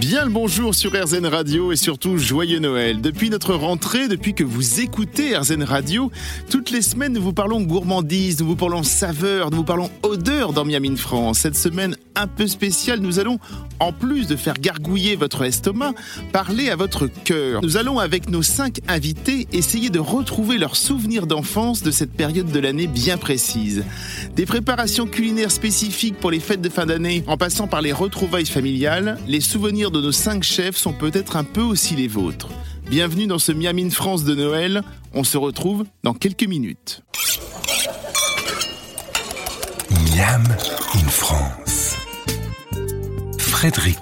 Bien le bonjour sur RZN Radio et surtout joyeux Noël. Depuis notre rentrée, depuis que vous écoutez RZN Radio, toutes les semaines nous vous parlons gourmandise, nous vous parlons saveur, nous vous parlons odeur dans Miami France. Cette semaine un peu spéciale, nous allons, en plus de faire gargouiller votre estomac, parler à votre cœur. Nous allons avec nos cinq invités essayer de retrouver leurs souvenirs d'enfance de cette période de l'année bien précise. Des préparations culinaires spécifiques pour les fêtes de fin d'année, en passant par les retrouvailles familiales, les souvenirs de nos cinq chefs sont peut-être un peu aussi les vôtres. Bienvenue dans ce Miami France de Noël. On se retrouve dans quelques minutes. Miam in France. Frédéric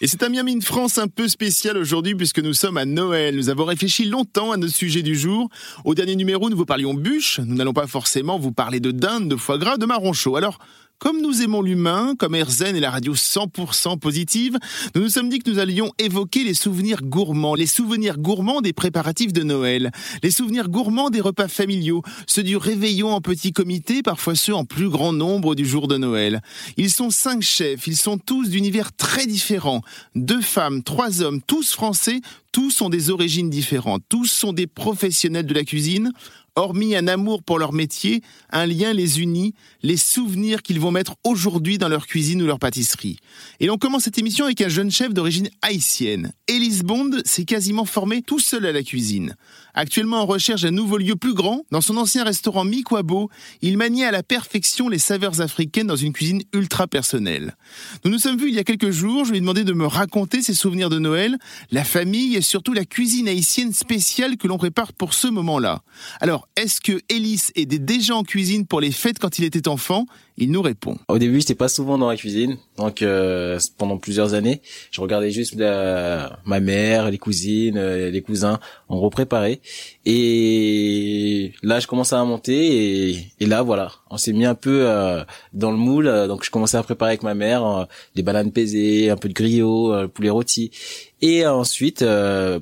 Et c'est un Miami in France un peu spécial aujourd'hui puisque nous sommes à Noël. Nous avons réfléchi longtemps à notre sujet du jour. Au dernier numéro, nous vous parlions bûche. Nous n'allons pas forcément vous parler de dinde, de foie gras, de marron chaud. Alors, comme nous aimons l'humain, comme Erzen et la radio 100% positive, nous nous sommes dit que nous allions évoquer les souvenirs gourmands, les souvenirs gourmands des préparatifs de Noël, les souvenirs gourmands des repas familiaux, ceux du réveillon en petit comité, parfois ceux en plus grand nombre du jour de Noël. Ils sont cinq chefs, ils sont tous d'univers très différents, deux femmes, trois hommes, tous français, tous ont des origines différentes, tous sont des professionnels de la cuisine, hormis un amour pour leur métier, un lien les unit, les souvenirs qu'ils vont mettre aujourd'hui dans leur cuisine ou leur pâtisserie. Et l'on commence cette émission avec un jeune chef d'origine haïtienne. Elise Bond s'est quasiment formé tout seul à la cuisine. Actuellement en recherche d'un nouveau lieu plus grand, dans son ancien restaurant Mikwabo, il maniait à la perfection les saveurs africaines dans une cuisine ultra personnelle. Nous nous sommes vus il y a quelques jours, je lui ai demandé de me raconter ses souvenirs de Noël, la famille et surtout la cuisine haïtienne spéciale que l'on prépare pour ce moment-là. Alors, est-ce que Ellis était déjà en cuisine pour les fêtes quand il était enfant Il nous répond. Au début, j'étais pas souvent dans la cuisine, donc euh, pendant plusieurs années, je regardais juste ma mère, les cousines, euh, les cousins, en repréparer. Et là, je commençais à monter et, et là, voilà, on s'est mis un peu euh, dans le moule. donc, je commençais à préparer avec ma mère des bananes pesées, un peu de griot, poulet rôti. Et ensuite,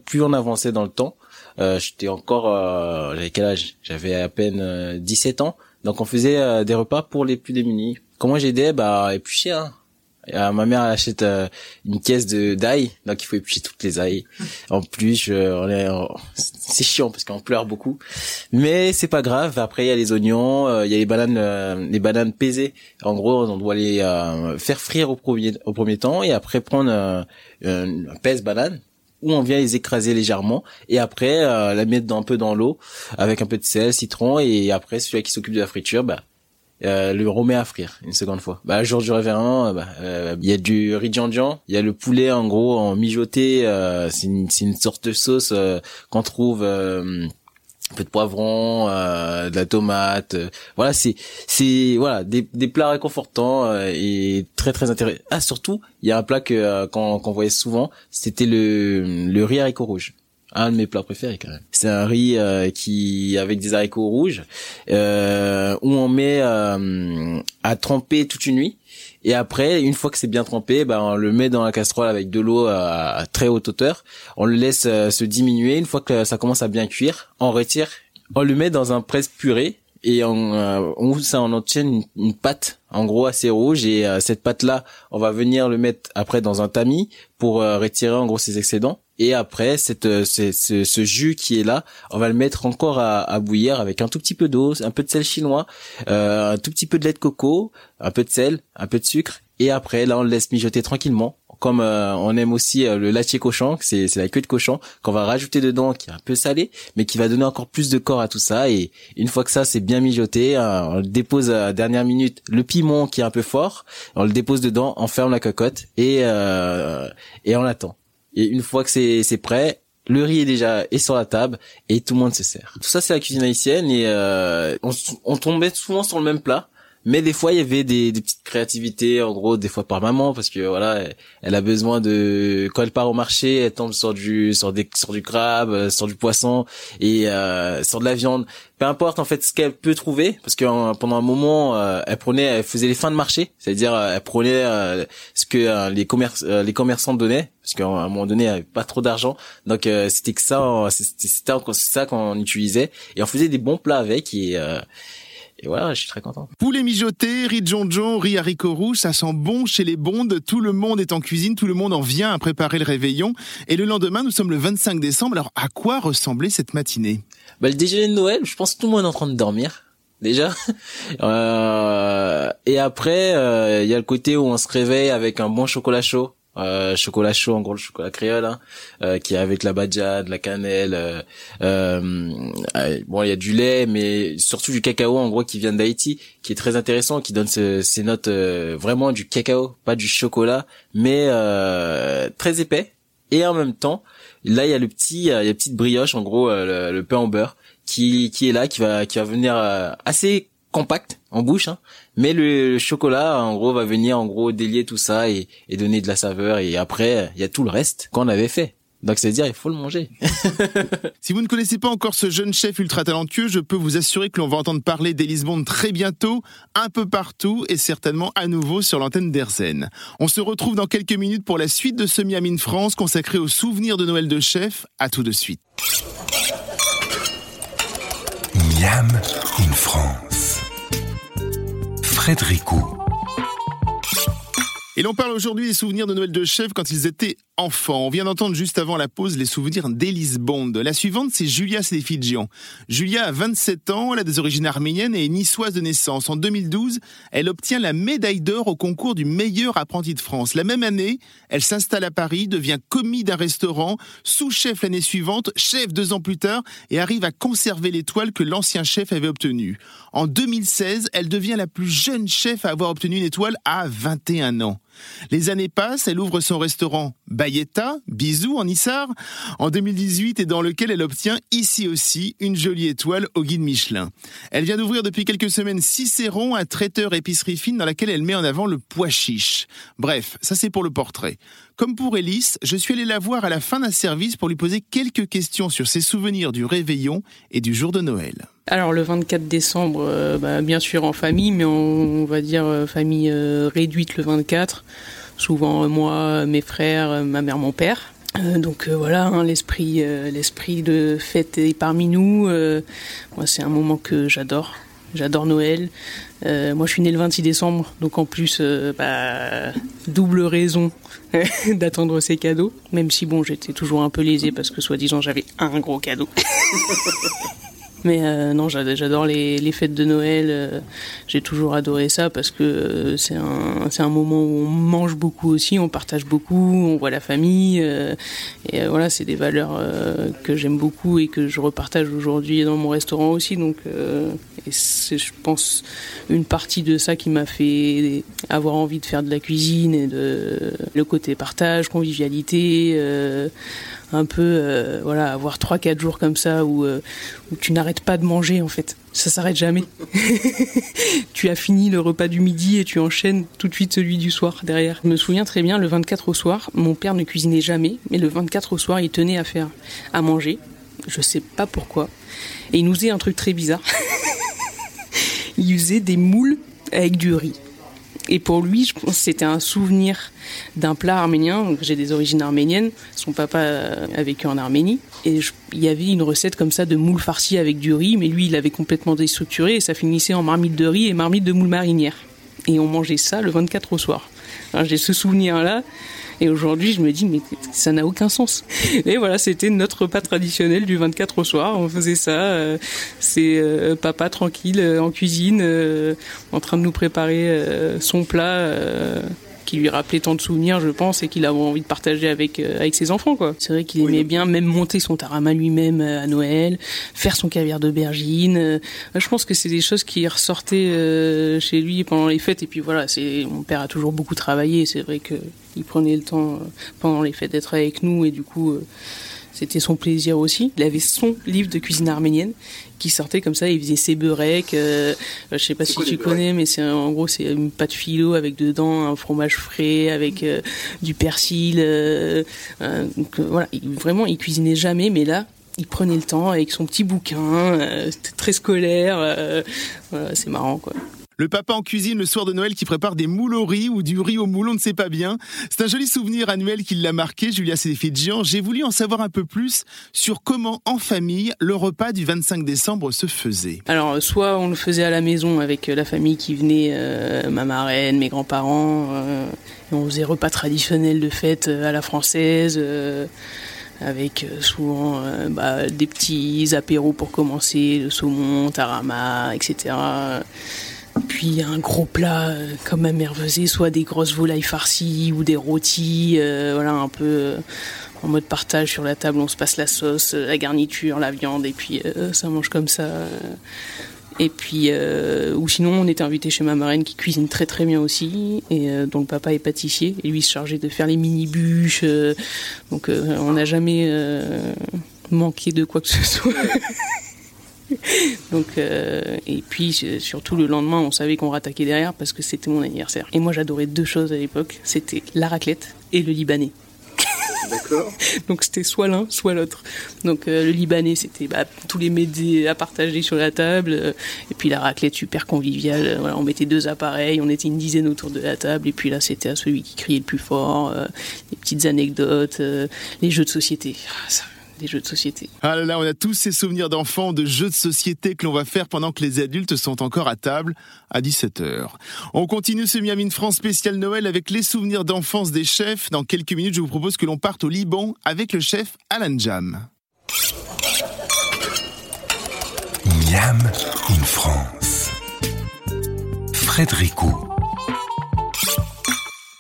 plus on avançait dans le temps, euh, j'étais encore, euh, j'avais quel âge? J'avais à peine 17 euh, ans. Donc on faisait euh, des repas pour les plus démunis. Comment j'aidais Bah éplucher. Hein. ma mère achète une caisse de d'ail, donc il faut éplucher toutes les ails. En plus, on est, c'est chiant parce qu'on pleure beaucoup, mais c'est pas grave. Après, il y a les oignons, il y a les bananes, les bananes pesées. En gros, on doit les faire frire au premier au premier temps et après prendre une pèse banane où on vient les écraser légèrement et après euh, la mettre dans, un peu dans l'eau avec un peu de sel, citron et après celui qui s'occupe de la friture, bah euh, le remet à frire une seconde fois. Bah jour du révérend, bah, euh, il y a du riz il y a le poulet en gros en mijoté, c'est une, une, sorte de sauce qu'on trouve un peu de poivron, euh, de la tomate. Euh, voilà, c'est c'est voilà des, des plats réconfortants euh, et très très intéressants. Ah surtout, il y a un plat que qu'on qu'on voyait souvent, c'était le le riz haricot rouge. Un de mes plats préférés quand même. C'est un riz qui avec des haricots rouges où on met à tremper toute une nuit et après, une fois que c'est bien trempé, ben on le met dans la casserole avec de l'eau à, très haute hauteur. On le laisse euh, se diminuer. Une fois que ça commence à bien cuire, on retire. On le met dans un presse purée et on, euh, on ça on obtient une, pâte en gros assez rouge. Et euh, cette pâte là on va venir le mettre après dans un tamis pour retirer en gros ses excédents. Et après cette ce, ce, jus qui est là on va le mettre encore à, à bouillir avec un tout petit peu d'eau un peu de sel chinois un tout petit peu de lait de coco un peu de sel, un peu de sucre, et après là on le laisse mijoter tranquillement. Comme euh, on aime aussi euh, le laitier cochon, c'est la queue de cochon qu'on va rajouter dedans, qui est un peu salé, mais qui va donner encore plus de corps à tout ça. Et une fois que ça c'est bien mijoté, euh, on dépose à la dernière minute le piment qui est un peu fort, on le dépose dedans, on ferme la cocotte et et on attend. Et une fois que c'est c'est prêt, le riz est déjà est sur la table et tout le monde se sert. Tout ça c'est la cuisine haïtienne et on, on tombait souvent sur le même plat mais des fois il y avait des, des, petites créativités en gros des fois par maman parce que voilà elle, a besoin de quand elle part au marché elle tombe sur du sur des sur du crabe euh, sur du poisson et euh, sur de la viande. Peu importe en fait ce qu'elle peut trouver parce que pendant un moment euh, elle prenait elle faisait les fins de marché. C'est-à-dire euh, elle prenait ce que les commerces les commerçants donnaient parce qu'à un moment donné, n'y avait pas trop d'argent. Donc c'était que ça, c'était ça qu'on utilisait. Et on faisait des bons plats avec et et voilà, je suis très content. Poulet mijoté, riz jonjon, riz haricots rouges, ça sent bon chez les bondes. Tout le monde est en cuisine, tout le monde en vient à préparer le réveillon. Et le lendemain, nous sommes le 25 décembre. Alors, à quoi ressemblait cette matinée? Bah, Le déjeuner de Noël, je pense que tout le monde est en train de dormir déjà. Euh, et après, euh, il y a le côté où on se réveille avec un bon chocolat chaud. Euh, chocolat chaud, en gros le chocolat créole, hein, euh, qui est avec la de la cannelle. Euh, euh, bon, il y a du lait, mais surtout du cacao, en gros, qui vient d'Haïti, qui est très intéressant, qui donne ces notes vraiment du cacao, pas du chocolat, mais très épais. Et en même temps, là, il y a le petit, il y a la petite brioche, en gros, le, pain au beurre, qui qui est là, qui va qui va venir assez compact en bouche, hein, mais le chocolat, en gros, va venir en gros délier tout ça et, et donner de la saveur. Et après, il y a tout le reste qu'on avait fait. Donc c'est à dire il faut le manger. si vous ne connaissez pas encore ce jeune chef ultra talentueux, je peux vous assurer que l'on va entendre parler d'Elise Bond très bientôt, un peu partout et certainement à nouveau sur l'antenne d'Erzen. On se retrouve dans quelques minutes pour la suite de ce Miam in France consacré aux souvenirs de Noël de chef. À tout de suite. Miam in France. Et l'on parle aujourd'hui des souvenirs de Noël de chef quand ils étaient enfant. On vient d'entendre juste avant la pause les souvenirs d'Elise Bond. La suivante, c'est Julia Séfidjian. Julia a 27 ans, elle a des origines arméniennes et est niçoise de naissance. En 2012, elle obtient la médaille d'or au concours du meilleur apprenti de France. La même année, elle s'installe à Paris, devient commis d'un restaurant, sous-chef l'année suivante, chef deux ans plus tard et arrive à conserver l'étoile que l'ancien chef avait obtenue. En 2016, elle devient la plus jeune chef à avoir obtenu une étoile à 21 ans. Les années passent, elle ouvre son restaurant Bayetta, Bisous en Issard, en 2018 et dans lequel elle obtient ici aussi une jolie étoile au guide Michelin. Elle vient d'ouvrir depuis quelques semaines Cicéron, un traiteur épicerie fine dans laquelle elle met en avant le pois chiche. Bref, ça c'est pour le portrait. Comme pour Elise, je suis allé la voir à la fin d'un service pour lui poser quelques questions sur ses souvenirs du réveillon et du jour de Noël. Alors le 24 décembre, euh, bah, bien sûr en famille, mais on, va dire euh, famille euh, réduite le 24. Souvent moi, mes frères, ma mère, mon père. donc voilà, hein, l'esprit, l'esprit de fête est parmi nous. moi, c'est un moment que j'adore. J'adore Noël. Moi, je suis né le 26 décembre, donc en plus, bah, double raison d'attendre ces cadeaux. Même si bon, j'étais toujours un peu lésé parce que soi-disant j'avais un gros cadeau. Mais euh, non, j'adore les, fêtes de Noël. Euh, j'ai toujours adoré ça parce que euh, c'est un, un moment où on mange beaucoup aussi, on partage beaucoup, on voit la famille. et voilà, c'est des valeurs que j'aime beaucoup et que je repartage aujourd'hui dans mon restaurant aussi. Donc, c'est, je pense, une partie de ça qui m'a fait avoir envie de faire de la cuisine et de le côté partage, convivialité un peu euh, voilà avoir trois quatre jours comme ça où, euh, où tu n'arrêtes pas de manger en fait. Ça s'arrête jamais. Tu as fini le repas du midi et tu enchaînes tout de suite celui du soir derrière. Je me souviens très bien le 24 au soir mon père ne cuisinait jamais mais le 24 au soir il tenait à faire à manger. Je sais pas pourquoi. Et il nous faisait un truc très bizarre. Il usait des moules avec du riz et pour lui, je pense c'était un souvenir d'un plat arménien. J'ai des origines arméniennes. Son papa a vécu en Arménie. Et il y avait une recette comme ça de moule farci avec du riz. Mais lui, il avait complètement déstructuré. Et ça finissait en marmite de riz et marmite de moule marinière. Et on mangeait ça le 24 au soir. J'ai ce souvenir-là. Et aujourd'hui, je me dis, mais ça n'a aucun sens. Et voilà, c'était notre repas traditionnel du 24 au soir. On faisait ça. Euh, c'est euh, papa tranquille euh, en cuisine, en train de nous préparer son plat qui lui rappelait tant de souvenirs, je pense, et qu'il avait envie de partager avec avec ses enfants, quoi. C'est vrai qu'il aimait bien même monter son tarama lui-même à Noël, faire son caviar d'aubergine. je pense que c'est des choses qui ressortaient chez lui pendant les fêtes. Et puis voilà, c'est mon père a toujours beaucoup travaillé. C'est vrai que il prenait le temps euh, pendant les fêtes d'être avec nous et du coup euh, c'était son plaisir aussi. Il avait son livre de cuisine arménienne qui sortait comme ça. Il faisait ses beureks. Euh, je sais pas si tu connais, mais c'est en gros c'est une pâte philo avec dedans un fromage frais avec du persil. donc voilà, vraiment il cuisinait jamais, mais là il prenait le temps avec son petit bouquin. C'était très scolaire. c'est marrant quoi. Le papa en cuisine le soir de Noël qui prépare des moules au riz ou du riz au moule, on ne sait pas bien. C'est un joli souvenir annuel qui l'a marqué, Julia Géant. J'ai voulu en savoir un peu plus sur comment, en famille, le repas du 25 décembre se faisait. Alors, soit on le faisait à la maison avec la famille qui venait, euh, ma marraine, mes grands-parents, euh, on faisait repas traditionnels de fête euh, à la française avec souvent bah, des petits apéros pour commencer, le saumon, tarama, etc. Puis un gros plat euh, comme ma mère faisait, soit des grosses volailles farcies ou des rôtis, euh, voilà un peu euh, en mode partage sur la table. On se passe la sauce, la garniture, la viande et puis ça mange comme ça. Et puis, ou sinon, on était invité chez ma marraine qui cuisine très très bien aussi, et dont le papa est pâtissier, et lui se chargeait de faire les mini bûches. donc, on n'a jamais manqué de quoi que ce soit. Donc, euh, et puis surtout le lendemain, on savait qu'on rattaquait derrière parce que c'était mon anniversaire. Et moi, j'adorais deux choses à l'époque c'était la raclette et le libanais. D'accord. Donc c'était soit l'un, soit l'autre. Donc euh, le libanais, c'était bah, tous les médias à partager sur la table. Euh, et puis la raclette, super conviviale. Voilà, on mettait deux appareils, on était une dizaine autour de la table. Et puis là, c'était à celui qui criait le plus fort, les petites anecdotes, les jeux de société. Ah, ça, des jeux de société. Ah là là, on a tous ces souvenirs d'enfants, de jeux de société que l'on va faire pendant que les adultes sont encore à table à 17h. On continue ce Miami France spécial Noël avec les souvenirs d'enfance des chefs. Dans quelques minutes, je vous propose que l'on parte au Liban avec le chef Alan Jam. Miam in France. Frédéricot.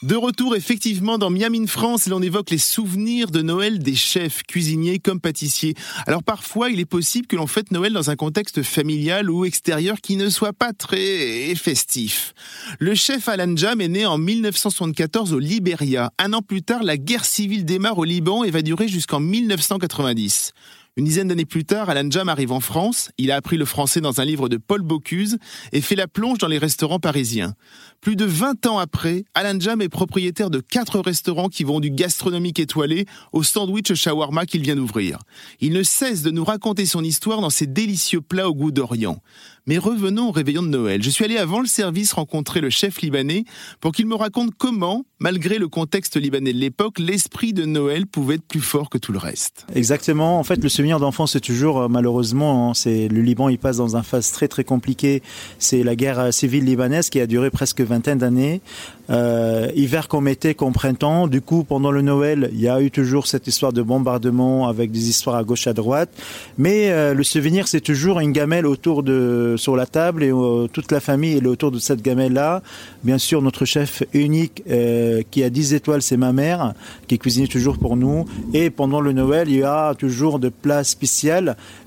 De retour effectivement dans Miami France l'on évoque les souvenirs de Noël des chefs, cuisiniers comme pâtissiers. Alors parfois il est possible que l'on fête Noël dans un contexte familial ou extérieur qui ne soit pas très festif. Le chef Alan Jam est né en 1974 au Liberia. Un an plus tard, la guerre civile démarre au Liban et va durer jusqu'en 1990. Une dizaine d'années plus tard, Alan Jam arrive en France. Il a appris le français dans un livre de Paul Bocuse et fait la plonge dans les restaurants parisiens. Plus de 20 ans après, Alan Jam est propriétaire de quatre restaurants qui vont du gastronomique étoilé au sandwich shawarma qu'il vient d'ouvrir. Il ne cesse de nous raconter son histoire dans ses délicieux plats au goût d'Orient. Mais revenons au réveillon de Noël. Je suis allé avant le service rencontrer le chef libanais pour qu'il me raconte comment, malgré le contexte libanais de l'époque, l'esprit de Noël pouvait être plus fort que tout le reste. Exactement. En fait, le souvenir d'enfance, c'est toujours, euh, malheureusement, hein, c'est le Liban, il passe dans un phase très très compliquée. C'est la guerre euh, civile libanaise qui a duré presque vingtaine d'années. Euh, hiver comme été comme printemps. Du coup, pendant le Noël, il y a eu toujours cette histoire de bombardement avec des histoires à gauche à droite. Mais le souvenir, c'est toujours une gamelle autour de sur la table et euh, toute la famille est autour de cette gamelle-là. Bien sûr, notre chef unique euh, qui a 10 étoiles, c'est ma mère, qui cuisine toujours pour nous. Et pendant le Noël, il y a toujours de plats spéciaux.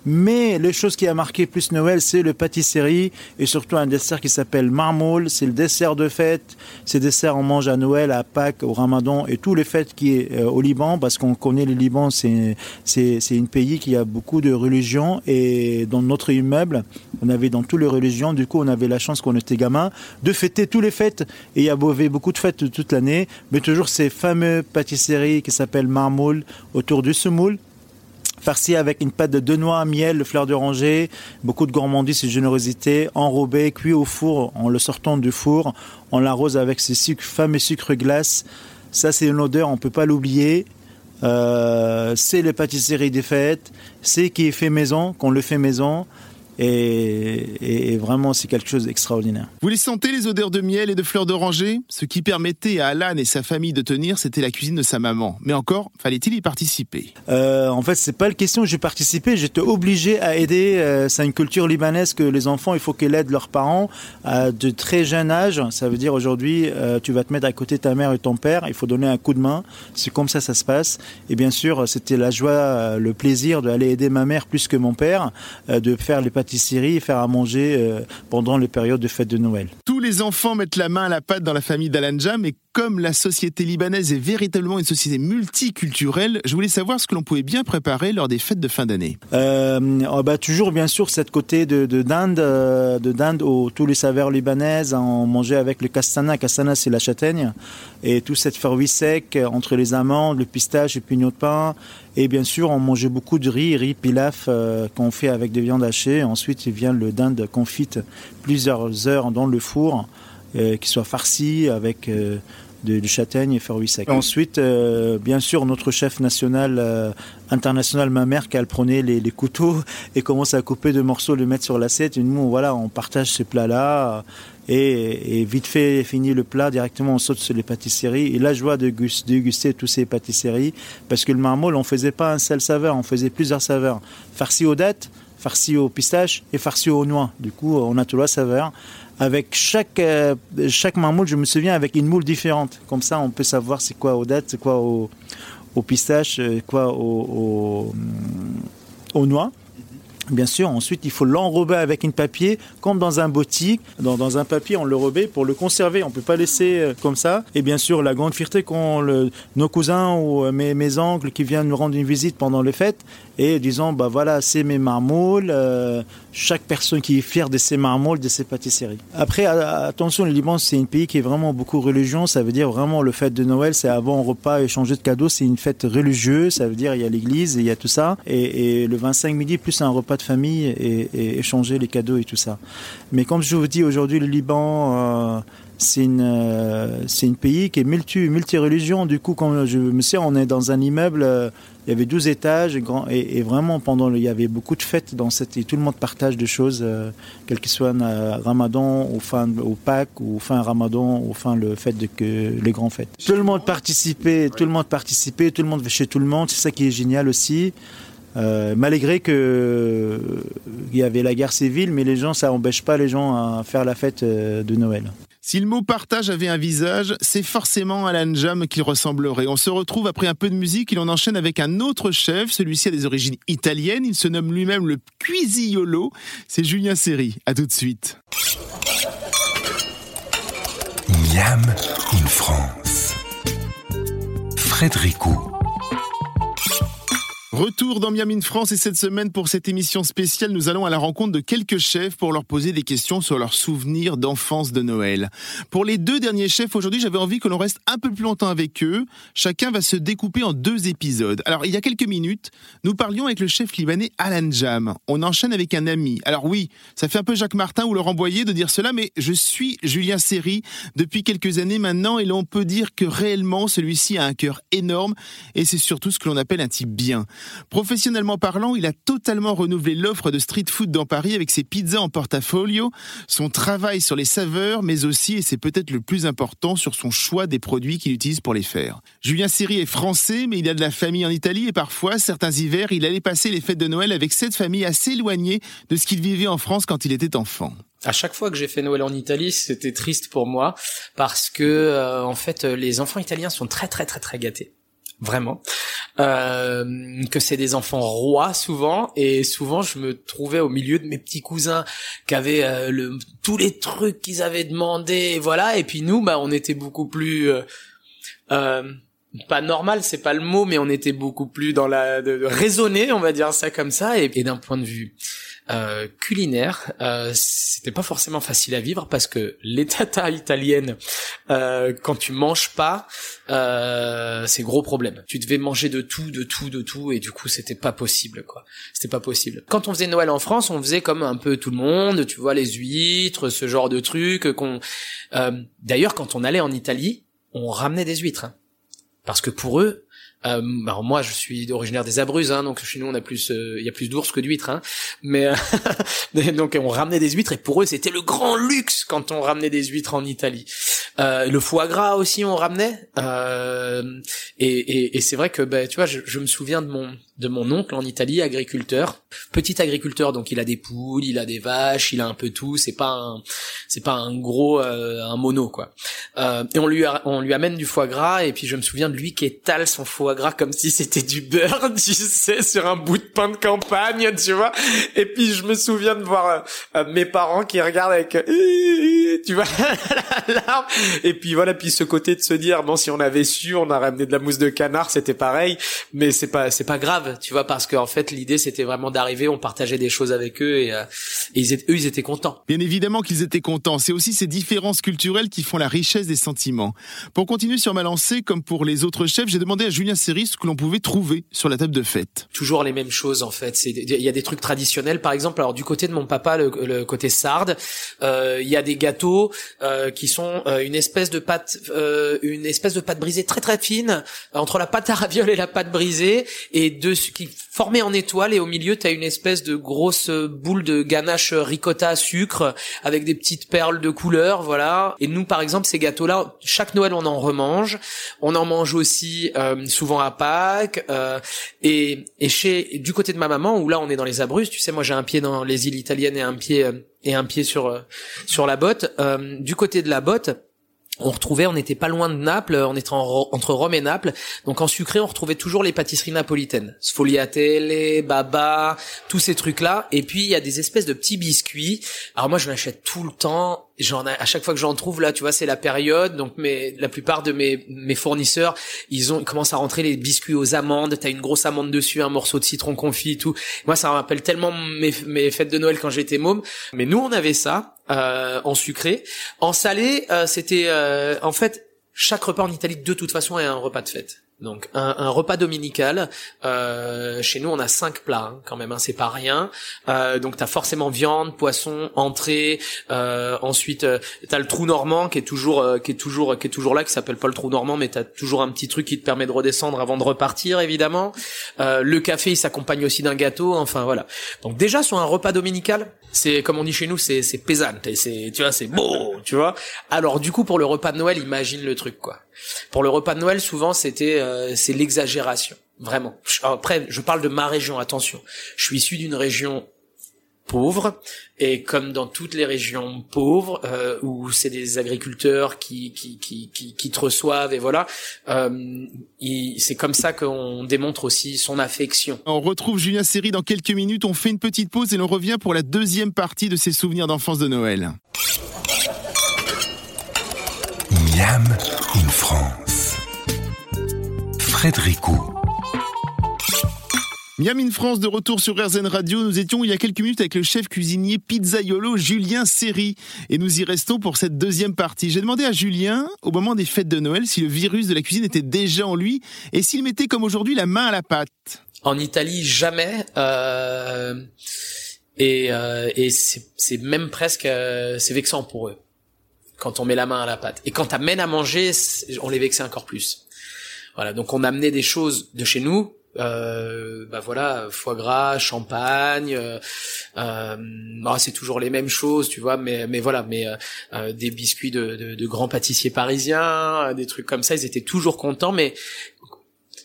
Mais les choses qui a marqué plus Noël, c'est le pâtisserie et surtout un dessert qui s'appelle marmoule. C'est le dessert de fête. Ces desserts, on mange à Noël, à Pâques, au Ramadan et tous les fêtes qui est euh, au Liban parce qu'on connaît le Liban, c'est un pays qui a beaucoup de religions et dans notre immeuble, on avait dans toutes les religions. Du coup, on avait la chance, quand on était gamin, de fêter toutes les fêtes. Et il y a beaucoup de fêtes toute l'année, mais toujours ces fameuses pâtisseries qui s'appellent marmoule autour du semoule farci avec une pâte de noix, miel, fleurs d'oranger, beaucoup de gourmandise et générosité, enrobé, cuit au four en le sortant du four. On l'arrose avec ces sucres, fameux sucre glace. Ça, c'est une odeur, on peut pas l'oublier. Euh, c'est les pâtisseries des fêtes, c'est qui est fait maison, qu'on le fait maison. Et, vraiment, c'est quelque chose d'extraordinaire. Vous les sentez, les odeurs de miel et de fleurs d'oranger? Ce qui permettait à Alan et sa famille de tenir, c'était la cuisine de sa maman. Mais encore, fallait-il y participer? Euh, En fait, c'est pas la question. J'ai participé. J'étais obligé à aider. Euh, c'est une culture libanaise que les enfants, il faut qu'ils aident leurs parents à de très jeune âge. Ça veut dire aujourd'hui, euh, tu vas te mettre à côté de ta mère et ton père. Il faut donner un coup de main. C'est comme ça, ça se passe. Et bien sûr, c'était la joie, le plaisir d'aller aider ma mère plus que mon père, de faire les et faire à manger euh, pendant les périodes de fête de Noël. Tous les enfants mettent la main à la pâte dans la famille d'Alan Jam, mais comme la société libanaise est véritablement une société multiculturelle, je voulais savoir ce que l'on pouvait bien préparer lors des fêtes de fin d'année. Euh, oh, bah, toujours bien sûr cette côté de, de dinde, euh, de dinde où tous les saveurs libanaises, on mangeait avec le castana. Castana c'est la châtaigne et tout cette fruit sec entre les amandes, le pistache, le pignon de pain. Et bien sûr, on mangeait beaucoup de riz, riz pilaf euh, qu'on fait avec des viandes hachées. Ensuite, vient le dinde confite plusieurs heures dans le four, euh, qui soit farci avec euh, de châtaigne et fruits secs. Ensuite, euh, bien sûr, notre chef national euh, international, ma mère, qui elle prenait les, couteaux et commence à couper de morceaux, le mettre sur l'assiette. Et nous, voilà, on partage ces plats-là. Et, vite fait, fini le plat, directement on saute sur les pâtisseries. Et là, je vois de déguster toutes ces pâtisseries parce que le marmol, on faisait pas un seul saveur, on faisait plusieurs saveurs. Farci aux dattes, farci aux pistaches et farci aux noix. Du coup, on a trois saveurs. Avec chaque, euh, chaque je me souviens, avec une moule différente. Comme ça, on peut savoir c'est quoi aux dattes, c'est quoi aux, aux pistaches, quoi aux, aux, aux noix. Bien sûr, ensuite il faut l'enrober avec une papier, comme dans un boutique. Dans, un papier, on le rebait pour le conserver. On peut pas laisser euh, comme ça. Et bien sûr, la grande fierté le, nos cousins ou euh, mes, mes, oncles qui viennent nous rendre une visite pendant les fêtes et disons, bah voilà, c'est mes marmoules. Chaque personne qui est fière de ses marmoules, de ses pâtisseries. Après, attention, le Liban, c'est un pays qui est vraiment beaucoup religion. Ça veut dire vraiment le fête de Noël, c'est avant un repas échanger de cadeaux. C'est une fête religieuse. Ça veut dire il y a l'église, il y a tout ça. Et, le 25 midi, plus un repas de famille et, et, échanger les cadeaux et tout ça. Mais comme je vous dis, aujourd'hui, le Liban, euh, c'est une, euh, c'est une pays qui est multi, multi-religion. Du coup, quand je me sais, on est dans un immeuble, euh, il y avait 12 étages, et, grand, et, et, vraiment, pendant, il y avait beaucoup de fêtes dans cette, et tout le monde partage des choses, euh, quel que soit un ramadan, ou fin, au Pâques, ou fin ramadan, ou fin le de que, les grands fêtes. Tout le monde participait, tout le monde participait, tout le monde chez tout le monde, c'est ça qui est génial aussi. Euh, malgré que il y avait la guerre civile, mais les gens, ça n'empêche pas les gens à faire la fête de Noël. Si le mot partage avait un visage, c'est forcément à l'Anjam qu'il ressemblerait. On se retrouve après un peu de musique, il en enchaîne avec un autre chef, celui-ci a des origines italiennes, il se nomme lui-même le Cuisiolo, c'est Julien Serry. À tout de suite. Miam in France. Frédéricot. Retour dans Miami France et cette semaine pour cette émission spéciale, nous allons à la rencontre de quelques chefs pour leur poser des questions sur leurs souvenirs d'enfance de Noël. Pour les deux derniers chefs aujourd'hui, j'avais envie que l'on reste un peu plus longtemps avec eux. Chacun va se découper en deux épisodes. Alors, il y a quelques minutes, nous parlions avec le chef libanais Alan Jam. On enchaîne avec un ami. Alors oui, ça fait un peu Jacques Martin ou Laurent Boyer de dire cela, mais je suis Julien Serry depuis quelques années maintenant et l'on peut dire que réellement celui-ci a un cœur énorme et c'est surtout ce que l'on appelle un type bien. Professionnellement parlant, il a totalement renouvelé l'offre de street food dans Paris avec ses pizzas en portfolio, son travail sur les saveurs, mais aussi, et c'est peut-être le plus important, sur son choix des produits qu'il utilise pour les faire. Julien Siri est français, mais il a de la famille en Italie et parfois, certains hivers, il allait passer les fêtes de Noël avec cette famille assez éloignée de ce qu'il vivait en France quand il était enfant. À chaque fois que j'ai fait Noël en Italie, c'était triste pour moi parce que euh, en fait les enfants italiens sont très très très très gâtés vraiment euh, que c'est des enfants rois souvent. Et souvent je me trouvais au milieu de mes petits cousins qui avaient euh, le, tous les trucs qu'ils avaient demandé voilà. Et puis nous bah on était beaucoup plus euh, euh, pas normal c'est pas le mot mais on était beaucoup plus dans la de, raisonner on va dire ça comme ça. Et d'un point de vue euh, culinaire, euh, c'était pas forcément facile à vivre parce que les tatas italiennes, euh, quand tu manges pas, euh, c'est gros problème. Tu devais manger de tout, de tout, de tout, et du coup c'était pas possible quoi. C'était pas possible. Quand on faisait Noël en France, on faisait comme un peu tout le monde, tu vois les huîtres, ce genre de trucs. Qu'on, euh, d'ailleurs quand on allait en Italie, on ramenait des huîtres hein. parce que pour eux euh, alors moi, je suis originaire des Abruzzes, hein, donc chez nous on a plus, il euh, y a plus d'ours que d'huîtres, hein, mais euh, donc on ramenait des huîtres et pour eux c'était le grand luxe quand on ramenait des huîtres en Italie. Euh, le foie gras aussi on ramenait Et, et, et c'est vrai que ben tu vois, je, je, me souviens de mon de mon oncle en Italie, agriculteur, petit agriculteur, donc il a des poules, il a des vaches, il a un peu tout. C'est pas un c'est pas un gros euh, un mono quoi. Euh, et on lui on lui amène du foie gras et puis je me souviens de lui qui étale son foie gras comme si c'était du beurre, tu sais, sur un bout de pain de campagne, tu vois. Et puis je me souviens de voir euh, mes parents qui regardent avec tu vois la et puis voilà puis ce côté de se dire bon si on avait su on a ramené de la mousse de canard c'était pareil. Mais c'est pas c'est pas grave tu vois parce qu'en fait l'idée c'était vraiment d'arriver on partageait des choses avec eux et, euh, et ils étaient, eux ils étaient contents. Bien évidemment qu'ils étaient contents. C'est aussi ces différences culturelles qui font la richesse des sentiments. Pour continuer sur ma lancée comme pour les autres chefs j'ai demandé à Julien Ce que l'on pouvait trouver sur la table de fête. Toujours les mêmes choses en fait. Il y a des trucs traditionnels. Par exemple alors du côté de mon papa le, côté sarde euh, il y a des gâteaux euh, qui sont euh, une espèce de pâte, une espèce de pâte brisée très très fine entre la pâte à ravioles et la pâte brisée. Et dessus qui formée en étoile et au milieu tu as une espèce de grosse boule de ganache ricotta à sucre avec des petites perles de couleur, voilà. Et nous par exemple ces gâteaux là, chaque Noël on en remange, on en mange aussi souvent à Pâques et et chez du côté de ma maman où là on est dans les Abruzzes, tu sais moi j'ai un pied dans les îles italiennes et un pied et un pied sur euh, sur la botte. Euh, du côté de la botte, on retrouvait, on n'était pas loin de Naples, on était entre Rome et Naples. Donc en sucré, on retrouvait toujours les pâtisseries napolitaines, sfogliatelle, baba, tous ces trucs-là. Et puis il y a des espèces de petits biscuits. Alors moi, je l'achète tout le temps j'en à chaque fois que j'en trouve là tu vois c'est la période. Donc mais la plupart de mes mes fournisseurs ils ont ils commencent à rentrer les biscuits aux amandes. T'as une grosse amande dessus un morceau de citron confit tout. Moi ça me rappelle tellement mes mes fêtes de Noël quand j'étais môme. Mais nous on avait ça euh, en sucré. En salé euh, c'était euh, en fait chaque repas en Italie de toute façon est un repas de fête donc un, repas dominical. Euh, chez nous, on a cinq plats hein, quand même, hein, c'est pas rien. Euh, donc t'as forcément viande, poisson, entrée. Euh, ensuite, euh, t'as le trou normand qui est toujours, qui est toujours, qui est toujours là, qui s'appelle pas le trou normand, mais t'as toujours un petit truc qui te permet de redescendre avant de repartir, évidemment. Le café, il s'accompagne aussi d'un gâteau. Enfin voilà. Donc déjà sur un repas dominical, c'est comme on dit chez nous, c'est c'est pesante, c'est tu vois, c'est beau, tu vois. Alors du coup pour le repas de Noël, imagine le truc quoi. Pour le repas de Noël, souvent c'était euh, c'est l'exagération, vraiment. Après, je parle de ma région, attention. Je suis issu d'une région pauvre et comme dans toutes les régions pauvres euh, où c'est des agriculteurs qui qui, qui qui qui te reçoivent et voilà euh, c'est comme ça qu'on démontre aussi son affection. On retrouve Julien Serry dans quelques minutes, on fait une petite pause et l'on revient pour la deuxième partie de ses souvenirs d'enfance de Noël. Miam in France. Frédérico. Miam in France de retour sur RZN Radio. Nous étions il y a quelques minutes avec le chef cuisinier pizzaiolo Julien Serry et nous y restons pour cette deuxième partie. J'ai demandé à Julien, au moment des fêtes de Noël, si le virus de la cuisine était déjà en lui et s'il mettait comme aujourd'hui la main à la pâte. En Italie, jamais. Euh... Et, euh, et c'est même presque, euh, c'est vexant pour eux quand on met la main à la pâte. Et quand t'amènes à manger, on les vexait encore plus. Voilà, donc on amenait des choses de chez nous, euh, bah voilà, foie gras, champagne, euh, euh bah, c'est toujours les mêmes choses, tu vois, mais mais voilà, mais euh, euh, des biscuits de, de, de, grands pâtissiers parisiens, des trucs comme ça, ils étaient toujours contents, mais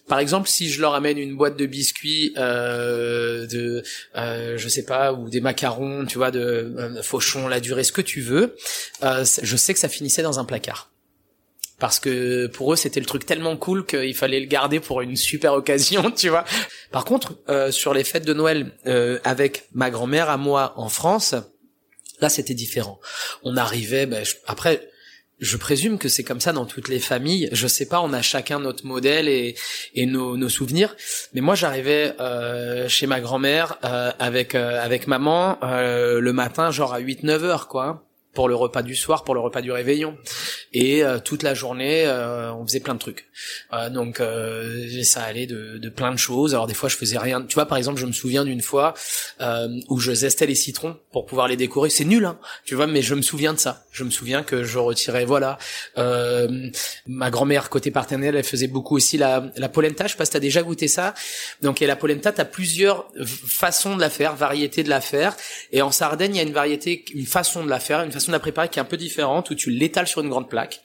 par exemple, si je leur amène une boîte de biscuits, euh, de, euh, je sais pas, ou des macarons, tu vois, de euh, fauchon, la durée, ce que tu veux, euh, je sais que ça finissait dans un placard. Parce que pour eux, c'était le truc tellement cool qu'il fallait le garder pour une super occasion, tu vois. Par contre, euh, sur les fêtes de Noël euh, avec ma grand-mère à moi en France, là, c'était différent. On arrivait, ben, après je présume que c'est comme ça dans toutes les familles. Je sais pas, on a chacun notre modèle et, nos souvenirs. Mais moi, j'arrivais euh, chez ma grand-mère euh, avec euh, avec maman euh, le matin, genre à 8-9 heures, quoi pour le repas du soir, pour le repas du réveillon. Et euh, toute la journée, euh, on faisait plein de trucs. Euh, donc ça allait de, de, plein de choses. Alors des fois, je faisais rien. Tu vois, par exemple, je me souviens d'une fois où je zestais les citrons pour pouvoir les décorer. C'est nul, hein. Tu vois, mais je me souviens de ça. Je me souviens que je retirais, voilà. ma grand-mère côté paternel, elle faisait beaucoup aussi la, la polenta. Je sais pas si t'as déjà goûté ça. Donc et la polenta, t'as plusieurs façons de la faire, variétés de la faire. Et en Sardaigne, il y a une variété, une façon de la faire, une façon façon de la qui est un peu différente, où tu l'étales sur une grande plaque,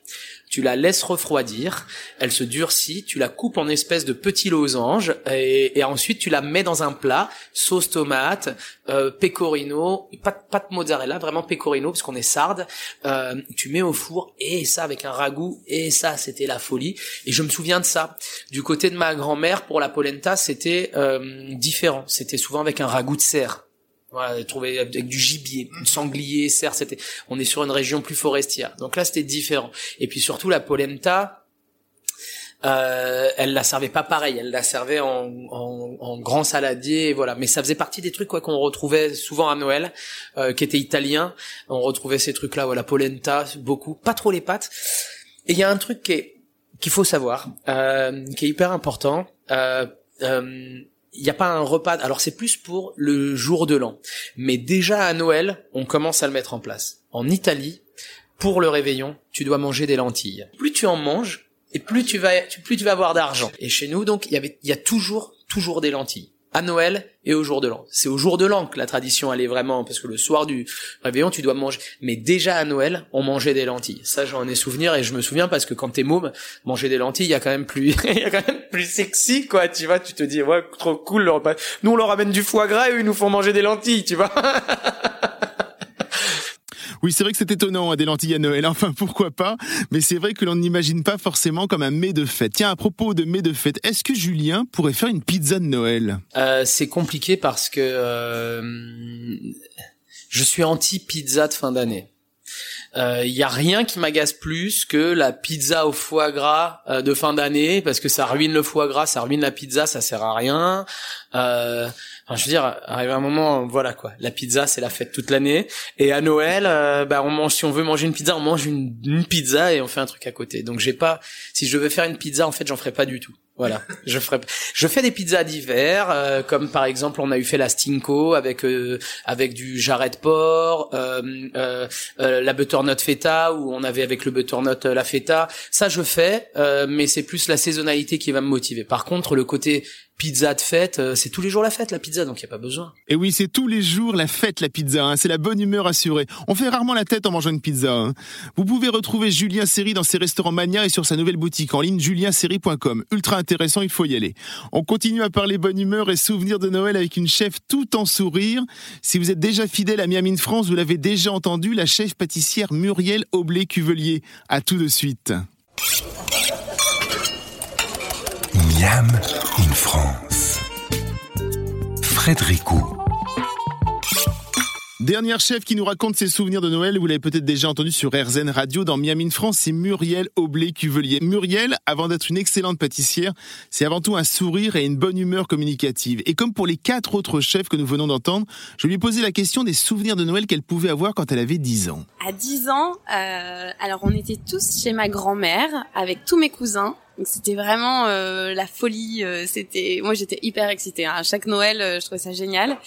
tu la laisses refroidir, elle se durcit, tu la coupes en espèces de petits losanges et, ensuite tu la mets dans un plat, sauce tomate, euh, pecorino, pas, de mozzarella, vraiment pecorino parce qu'on est sarde, euh, tu mets au four et ça avec un ragoût et ça c'était la folie et je me souviens de ça. Du côté de ma grand-mère pour la polenta c'était euh, différent, c'était souvent avec un ragoût de cerf. Voilà, trouvé avec du gibier, sanglier, cerf, c'était, on est sur une région plus forestière. Donc là, c'était différent. Et puis surtout, la polenta, euh, elle la servait pas pareil, elle la servait en, en, en grand saladier, voilà. Mais ça faisait partie des trucs quoi qu'on retrouvait souvent à Noël, euh, qui étaient italiens. On retrouvait ces trucs-là, voilà, polenta, beaucoup, pas trop les pâtes. Et il y a un truc qui qu'il faut savoir, euh, qui est hyper important. Euh, euh, il n'y a pas un repas. Alors c'est plus pour le jour de l'an. Mais déjà à Noël, on commence à le mettre en place. En Italie, pour le réveillon, tu dois manger des lentilles. Plus tu en manges, et plus tu vas, plus tu vas avoir d'argent. Et chez nous, donc, il y il y a toujours, toujours des lentilles. À Noël et au jour de l'an. C'est au jour de l'an que la tradition elle est vraiment, parce que le soir du réveillon, tu dois manger. Mais déjà à Noël, on mangeait des lentilles. Ça, j'en ai souvenir et je me souviens parce que quand t'es môme, manger des lentilles, il y a quand même plus, il y a quand même plus sexy, quoi. Tu vois, tu te dis, ouais, trop cool. Nous, on leur amène du foie gras et eux, ils nous font manger des lentilles, tu vois. Oui, c'est vrai que c'est étonnant, hein, des lentilles à Noël. Enfin, pourquoi pas Mais c'est vrai que l'on n'imagine pas forcément comme un mets de fête. Tiens, à propos de mets de fête, est-ce que Julien pourrait faire une pizza de Noël? Euh, C'est compliqué parce que euh, je suis anti pizza de fin d'année. Il euh, y a rien qui m'agace plus que la pizza au foie gras euh, de fin d'année parce que ça ruine le foie gras, ça ruine la pizza, ça sert à rien. Euh, enfin, je veux dire, arrive un moment, voilà quoi. La pizza, c'est la fête toute l'année. Et à Noël, euh, bah on mange. Si on veut manger une pizza, on mange une, une pizza et on fait un truc à côté. Donc j'ai pas. Si je devais faire une pizza, en fait, j'en ferais pas du tout. Voilà, je ferai. Je fais des pizzas d'hiver, euh, comme par exemple on a eu fait la Stinko avec euh, avec du jarret de porc, euh, euh, euh, la butternut feta où on avait avec le butternut la feta. Ça je fais, mais c'est plus la saisonnalité qui va me motiver. Par contre, le côté pizza de fête, euh, c'est tous les jours la fête la pizza, donc il y a pas besoin. Et oui, c'est tous les jours la fête la pizza, hein. c'est la bonne humeur assurée. On fait rarement la tête en mangeant une pizza. Hein. Vous pouvez retrouver Julien Série dans ses restaurants Mania et sur sa nouvelle boutique en ligne juliensérie.com. Ultra intéressant, il faut y aller. On continue à parler bonne humeur et souvenirs de Noël avec une chef tout en sourire. Si vous êtes déjà fidèle à Miami France, vous l'avez déjà entendu, la chef pâtissière Muriel Oblé-Cuvelier. À tout de suite. Miam in France. Frédéric Dernière chef qui nous raconte ses souvenirs de Noël, vous l'avez peut-être déjà entendu sur RZN Radio dans Miami France, c'est Muriel Oblé-Cuvelier. Muriel, avant d'être une excellente pâtissière, c'est avant tout un sourire et une bonne humeur communicative. Et comme pour les quatre autres chefs que nous venons d'entendre, je lui ai posé la question des souvenirs de Noël qu'elle pouvait avoir quand elle avait 10 ans. À 10 ans, euh, alors on était tous chez ma grand-mère avec tous mes cousins. Donc c'était vraiment euh, la folie. Euh, c'était, moi j'étais hyper excitée. Hein. À chaque Noël, euh, je trouvais ça génial.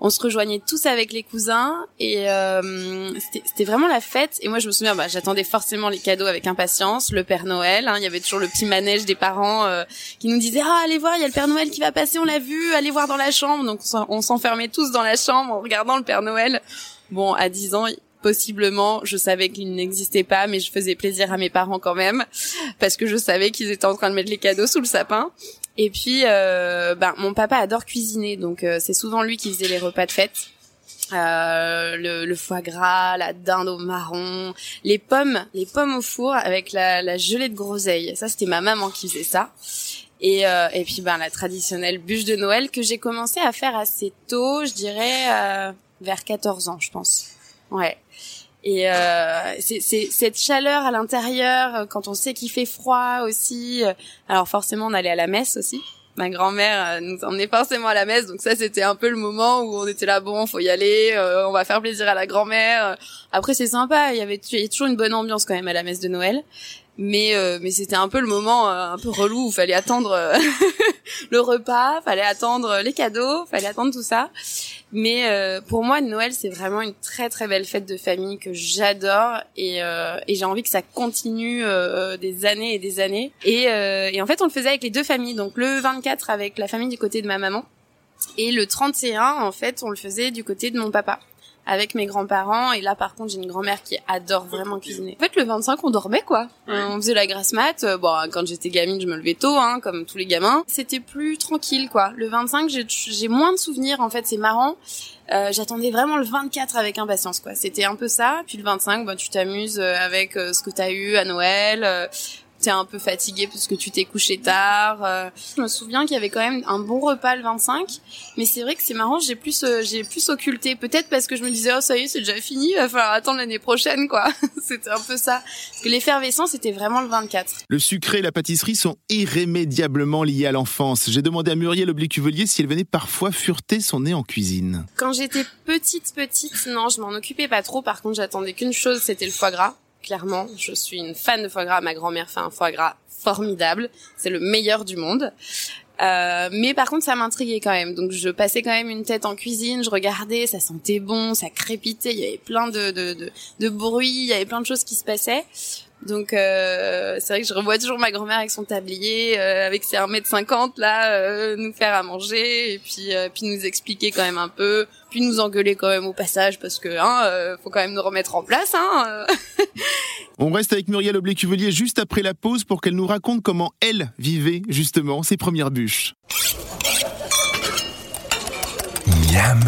On se rejoignait tous avec les cousins et euh, c'était, vraiment la fête. Et moi je me souviens, bah, j'attendais forcément les cadeaux avec impatience. Le Père Noël, hein. il y avait toujours le petit manège des parents euh, qui nous disaient ah allez voir, il y a le Père Noël qui va passer, on l'a vu, allez voir dans la chambre. Donc on s'enfermait tous dans la chambre en regardant le Père Noël. Bon, à 10 ans, possiblement. Je savais qu'il n'existait pas, mais je faisais plaisir à mes parents quand même, parce que je savais qu'ils étaient en train de mettre les cadeaux sous le sapin. Et puis, euh, ben, mon papa adore cuisiner, donc euh, c'est souvent lui qui faisait les repas de fête. Euh, le, le, foie gras, la dinde au marron, les pommes, les pommes au four avec la, la gelée de groseille. Ça, c'était ma maman qui faisait ça. Et, euh, et puis, ben, la traditionnelle bûche de Noël que j'ai commencé à faire assez tôt, je dirais euh, vers 14 ans, je pense. Ouais. Et euh, c'est cette chaleur à l'intérieur, euh, quand on sait qu'il fait froid aussi. Euh, alors forcément, on allait à la messe aussi. Ma grand-mère euh, nous emmenait forcément à la messe, donc ça c'était un peu le moment où on était là, bon, faut y aller, on va faire plaisir à la grand-mère. Après c'est sympa, il y avait il y a toujours une bonne ambiance quand même à la messe de Noël mais mais c'était un peu le moment un peu relou où fallait attendre le repas, fallait attendre les cadeaux, fallait attendre tout ça. Mais euh, pour moi, Noël, c'est vraiment une très très belle fête de famille que j'adore et, euh, et j'ai envie que ça continue euh, des années et des années. Et, et en fait, on le faisait avec les deux familles. Donc le 24 avec la famille du côté de ma maman et le 31, en fait, on le faisait du côté de mon papa avec mes grands-parents. Et là, par contre, j'ai une grand-mère qui adore vraiment cuisiner. En fait, le 25, on dormait quoi. Euh, on faisait la grasse mat. Euh, bon, quand j'étais gamine, je me levais tôt, hein, comme tous les gamins. C'était plus tranquille quoi. Le 25, j'ai moins de souvenirs. En fait, c'est marrant. Euh, j'attendais vraiment le 24 avec impatience quoi. C'était un peu ça. Puis le 25, bah, tu t'amuses avec ce que t'as eu à Noël t'es un peu fatigué parce que tu t'es couché tard. Euh. Je me souviens qu'il y avait quand même un bon repas le 25, mais c'est vrai que c'est marrant, j'ai plus euh, j'ai plus occulté, peut-être parce que je me disais oh ça y est, c'est déjà fini, il va falloir attendre l'année prochaine quoi. c'était un peu ça. Parce que l'effervescence c'était vraiment le 24. Le sucré et la pâtisserie sont irrémédiablement liés à l'enfance. J'ai demandé à Muriel Oblique-Cuvelier si elle venait parfois fureter son nez en cuisine. Quand j'étais petite petite, non, je m'en occupais pas trop. Par contre, j'attendais qu'une chose, c'était le foie gras clairement. Je suis une fan de foie gras. Ma grand-mère fait un foie gras formidable. C'est le meilleur du monde. Euh, mais par contre, ça m'intriguait quand même. Donc, je passais quand même une tête en cuisine, je regardais, ça sentait bon, ça crépitait, il y avait plein de, de, de, de bruit, il y avait plein de choses qui se passaient. Donc euh, c'est vrai que je revois toujours ma grand-mère avec son tablier, euh, avec ses 1m50 là, euh, nous faire à manger et puis euh, puis nous expliquer quand même un peu, puis nous engueuler quand même au passage parce que hein, faut quand même nous remettre en place. Hein, On reste avec Muriel Oblé-Cuvelier juste après la pause pour qu'elle nous raconte comment elle vivait justement ses premières bûches. Miam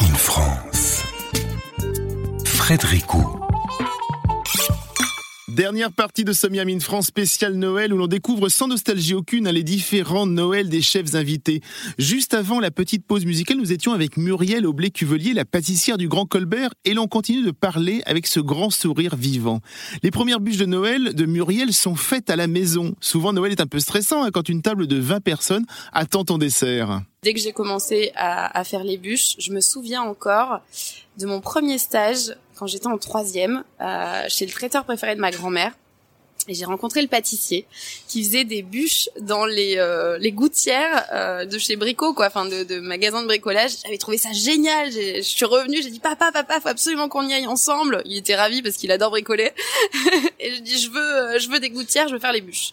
in France. Frédéricot. Dernière partie de ce Miami France spécial Noël où l'on découvre sans nostalgie aucune les différents Noëls des chefs invités. Juste avant la petite pause musicale, nous étions avec Muriel Aublé-Cuvelier, la pâtissière du Grand Colbert, et l'on continue de parler avec ce grand sourire vivant. Les premières bûches de Noël de Muriel sont faites à la maison. Souvent, Noël est un peu stressant hein, quand une table de 20 personnes attend ton dessert. Dès que j'ai commencé à faire les bûches, je me souviens encore de mon premier stage quand j'étais en troisième euh, chez le traiteur préféré de ma grand-mère. Et j'ai rencontré le pâtissier qui faisait des bûches dans les euh, les gouttières euh, de chez Brico quoi, enfin de, de magasin de bricolage. J'avais trouvé ça génial. Je suis revenue, j'ai dit papa papa, faut absolument qu'on y aille ensemble. Il était ravi parce qu'il adore bricoler. et je dis je veux je veux des gouttières, je veux faire les bûches.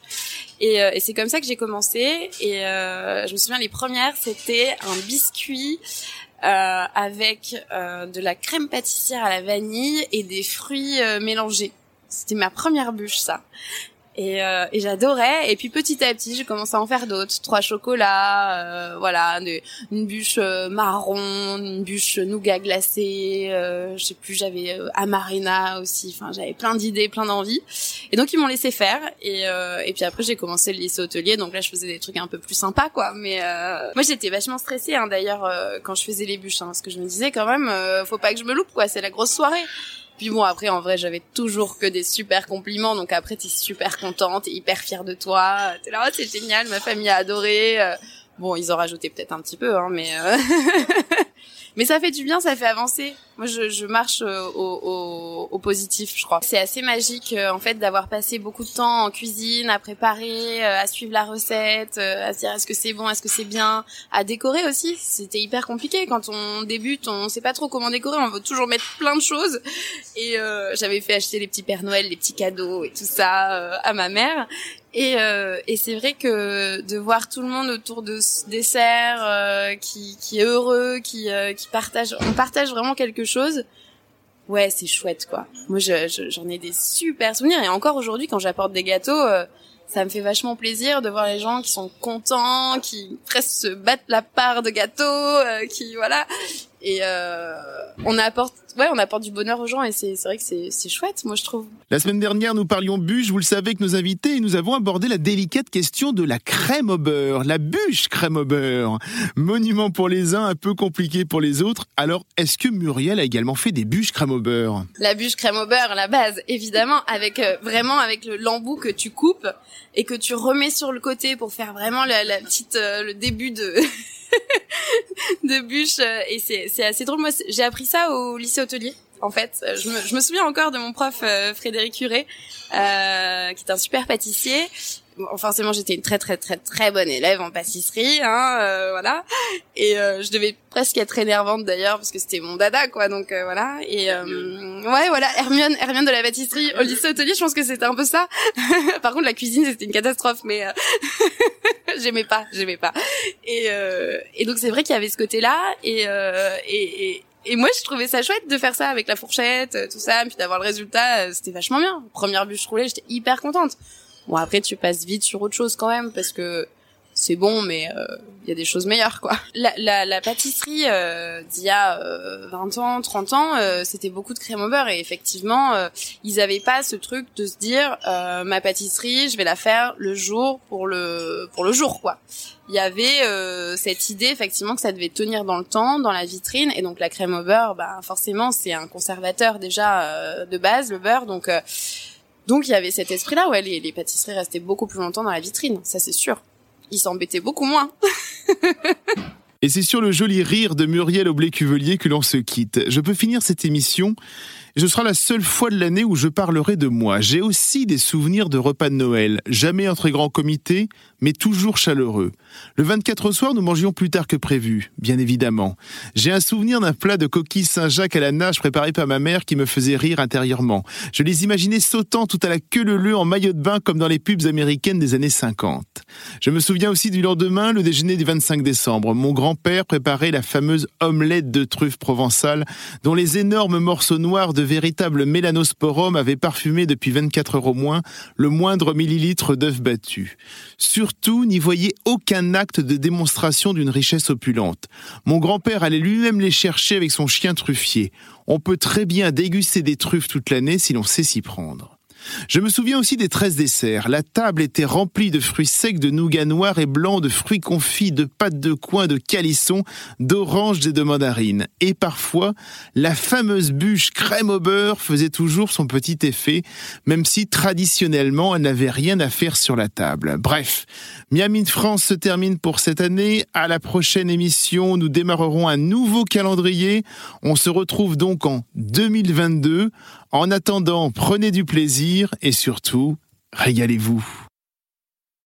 Et, et c'est comme ça que j'ai commencé. Et je me souviens les premières c'était un biscuit euh, avec euh, de la crème pâtissière à la vanille et des fruits euh, mélangés. C'était ma première bûche, ça. Et, euh, et j'adorais. Et puis petit à petit, j'ai commencé à en faire d'autres. Trois chocolats, euh, voilà, une bûche euh, marron, une bûche nougat glacé. Euh, je sais plus, j'avais amarena aussi. Enfin, j'avais plein d'idées, plein d'envies. Et donc ils m'ont laissé faire. Et, et puis après, j'ai commencé le lycée hôtelier. Donc là, je faisais des trucs un peu plus sympas, quoi. Mais moi, j'étais vachement stressée, hein, d'ailleurs, quand je faisais les bûches, hein, parce que je me disais quand même, faut pas que je me loupe, quoi. C'est la grosse soirée. Puis bon, après, en vrai, j'avais toujours que des super compliments. Donc après, t'es super contente, t'es hyper fière de toi. T'es là, oh, c'est génial, ma famille a adoré. Euh, bon, ils ont rajouté peut-être un petit peu, hein, mais... Euh, mais ça fait du bien, ça fait avancer. Moi, je, je marche euh, au, au, au, positif, je crois. C'est assez magique, euh, en fait, d'avoir passé beaucoup de temps en cuisine, à préparer, euh, à suivre la recette, à se dire est-ce que c'est bon, est-ce que c'est bien, à décorer aussi. C'était hyper compliqué quand on débute, on sait pas trop comment décorer, on veut toujours mettre plein de choses. Et j'avais fait acheter les petits Pères Noël, les petits cadeaux et tout ça à ma mère. Et, euh, et c'est vrai que de voir tout le monde autour de ce dessert euh, qui, qui est heureux, qui, euh, qui partage, on partage vraiment quelque chose. Ouais, c'est chouette quoi. Moi, j'en je, ai des super souvenirs et encore aujourd'hui, quand j'apporte des gâteaux, ça me fait vachement plaisir de voir les gens qui sont contents, qui presque se battent la part de gâteaux, qui voilà. Et on apporte ouais, on apporte du bonheur aux gens et c'est vrai que c'est chouette, moi je trouve. La semaine dernière, nous parlions bûche, vous le savez que nos invités, et nous avons abordé la délicate question de la crème au beurre, la bûche crème au beurre. Monument pour les uns, un peu compliqué pour les autres. Alors, est-ce que Muriel a également fait des bûches crème au beurre? La bûche crème au beurre, la base, évidemment, avec euh, vraiment avec le lambeau que tu coupes et que tu remets sur le côté pour faire vraiment la, la petite euh, le début de de bûche euh, et c'est c'est assez drôle. Moi j'ai appris ça au lycée hôtelier en fait. Je me, je me souviens encore de mon prof euh, Frédéric Curé euh, qui est un super pâtissier. Bon, forcément j'étais une très très très très bonne élève en pâtisserie hein euh, voilà. Et euh, je devais presque être énervante d'ailleurs parce que c'était mon dada quoi donc euh, voilà. Et ouais voilà Hermione Hermione de la pâtisserie au lycée hôtelier je pense que c'était un peu ça. Par contre la cuisine c'était une catastrophe mais j'aimais pas j'aimais pas et et donc c'est vrai qu'il y avait ce côté là et et, et et moi, je trouvais ça chouette de faire ça avec la fourchette, tout ça, puis d'avoir le résultat, c'était vachement bien. Première bûche roulée, j'étais hyper contente. Bon, après, tu passes vite sur autre chose quand même, parce que c'est bon, mais il euh, y a des choses meilleures, quoi. La, la, la pâtisserie euh, d'il y a 20 euh, ans, 30 ans, euh, c'était beaucoup de crème au beurre, et effectivement, ils avaient pas ce truc de se dire ma pâtisserie, je vais la faire le jour pour le pour le jour, quoi. Il y avait cette idée effectivement que ça devait tenir dans le temps, dans la vitrine, et donc la crème au beurre, bah forcément, c'est un conservateur déjà de base, le beurre, donc donc il y avait cet esprit-là, ouais, les, les pâtisseries restaient beaucoup plus longtemps dans la vitrine, ça c'est sûr il s'embêtait beaucoup moins. Et c'est sur le joli rire de Muriel Aublé-Cuvelier que l'on se quitte. Je peux finir cette émission ce sera la seule fois de l'année où je parlerai de moi. J'ai aussi des souvenirs de repas de Noël, jamais un très grand comité, mais toujours chaleureux. Le 24 au soir, nous mangions plus tard que prévu, bien évidemment. J'ai un souvenir d'un plat de coquilles Saint-Jacques à la nage préparé par ma mère qui me faisait rire intérieurement. Je les imaginais sautant tout à la queue leu en maillot de bain comme dans les pubs américaines des années 50. Je me souviens aussi du lendemain, le déjeuner du 25 décembre. Mon grand-père préparait la fameuse omelette de truffe provençale dont les énormes morceaux noirs de véritable mélanosporum avait parfumé depuis 24 heures au moins le moindre millilitre d'œuf battu. Surtout, n'y voyez aucun acte de démonstration d'une richesse opulente. Mon grand-père allait lui-même les chercher avec son chien truffier. On peut très bien déguster des truffes toute l'année si l'on sait s'y prendre. Je me souviens aussi des 13 desserts. La table était remplie de fruits secs, de nougat noir et blanc, de fruits confits, de pâtes de coin, de calisson, d'oranges et de mandarines. Et parfois, la fameuse bûche crème au beurre faisait toujours son petit effet, même si traditionnellement elle n'avait rien à faire sur la table. Bref, Miami de France se termine pour cette année. À la prochaine émission, nous démarrerons un nouveau calendrier. On se retrouve donc en 2022. En attendant, prenez du plaisir et surtout, régalez-vous.